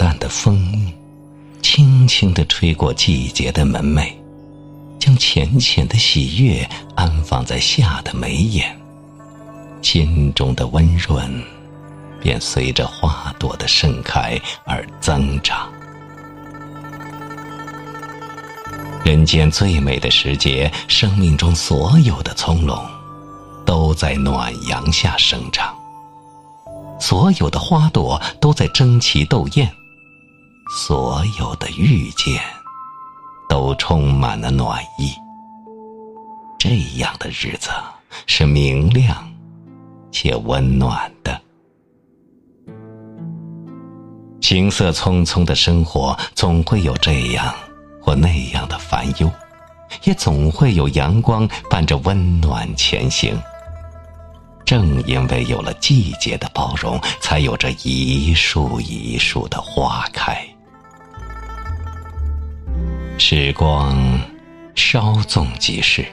淡的风，轻轻地吹过季节的门楣，将浅浅的喜悦安放在夏的眉眼，心中的温润，便随着花朵的盛开而增长。人间最美的时节，生命中所有的葱茏，都在暖阳下生长。所有的花朵都在争奇斗艳，所有的遇见，都充满了暖意。这样的日子是明亮且温暖的。行色匆匆的生活，总会有这样。或那样的烦忧，也总会有阳光伴着温暖前行。正因为有了季节的包容，才有着一树一树的花开。时光稍纵即逝，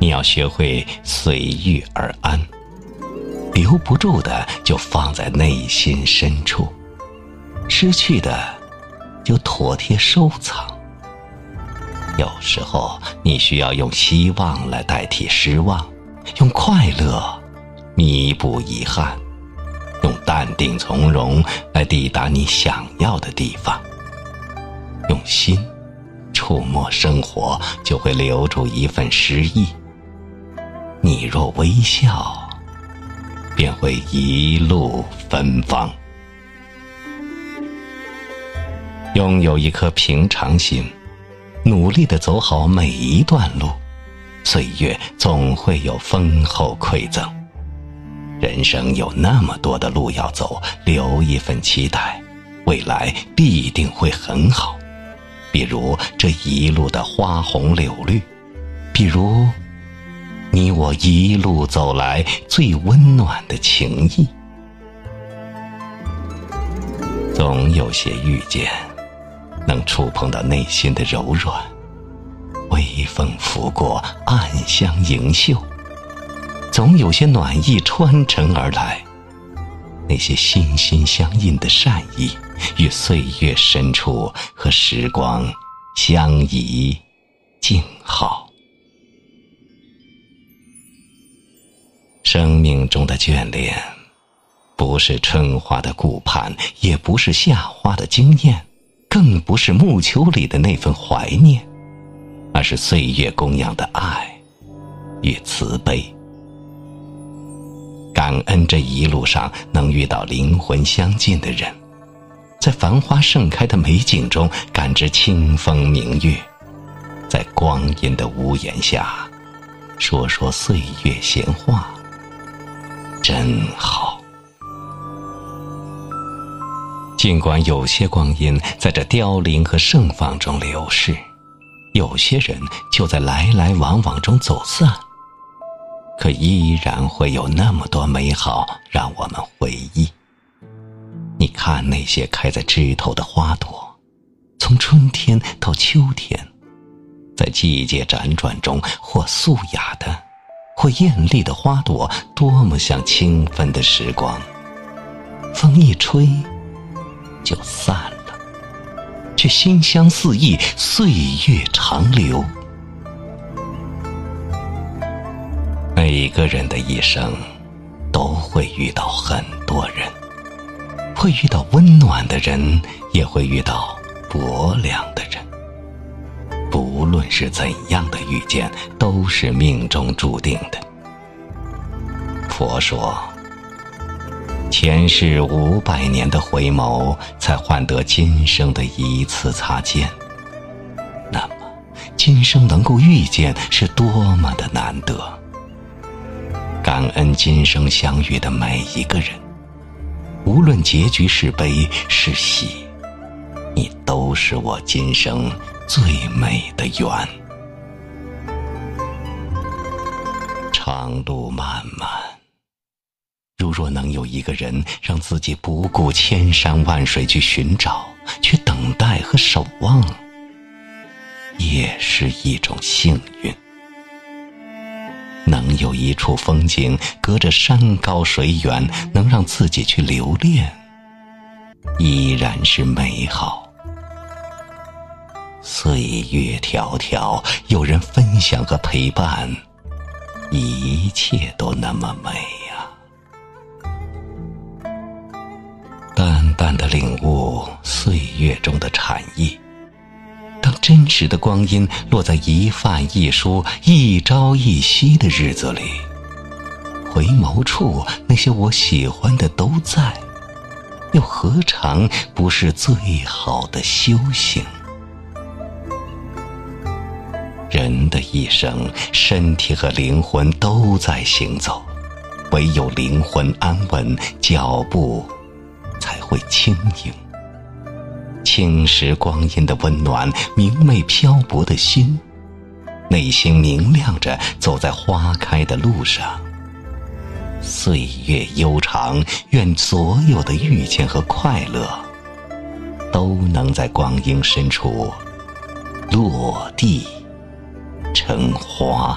你要学会随遇而安。留不住的就放在内心深处，失去的就妥帖收藏。有时候，你需要用希望来代替失望，用快乐弥补遗憾，用淡定从容来抵达你想要的地方。用心触摸生活，就会留住一份诗意。你若微笑，便会一路芬芳。拥有一颗平常心。努力的走好每一段路，岁月总会有丰厚馈赠。人生有那么多的路要走，留一份期待，未来必定会很好。比如这一路的花红柳绿，比如你我一路走来最温暖的情谊。总有些遇见。能触碰到内心的柔软，微风拂过，暗香盈袖，总有些暖意穿城而来。那些心心相印的善意，与岁月深处和时光相宜静好。生命中的眷恋，不是春花的顾盼，也不是夏花的惊艳。更不是木秋里的那份怀念，而是岁月供养的爱与慈悲。感恩这一路上能遇到灵魂相近的人，在繁花盛开的美景中感知清风明月，在光阴的屋檐下说说岁月闲话，真好。尽管有些光阴在这凋零和盛放中流逝，有些人就在来来往往中走散，可依然会有那么多美好让我们回忆。你看那些开在枝头的花朵，从春天到秋天，在季节辗转中，或素雅的，或艳丽的花朵，多么像清芬的时光。风一吹。就散了，却馨香四溢，岁月长流。每个人的一生都会遇到很多人，会遇到温暖的人，也会遇到薄凉的人。不论是怎样的遇见，都是命中注定的。佛说。前世五百年的回眸，才换得今生的一次擦肩。那么，今生能够遇见，是多么的难得！感恩今生相遇的每一个人，无论结局是悲是喜，你都是我今生最美的缘。长路漫漫。如若能有一个人让自己不顾千山万水去寻找、去等待和守望，也是一种幸运。能有一处风景，隔着山高水远，能让自己去留恋，依然是美好。岁月迢迢，有人分享和陪伴，一切都那么美呀。淡淡的领悟岁月中的禅意，真实的光阴落在一饭一书、一朝一夕的日子里，回眸处那些我喜欢的都在，又何尝不是最好的修行？人的一生，身体和灵魂都在行走，唯有灵魂安稳，脚步才会轻盈。青石光阴的温暖，明媚漂泊的心，内心明亮着，走在花开的路上。岁月悠长，愿所有的遇见和快乐，都能在光阴深处落地。成花。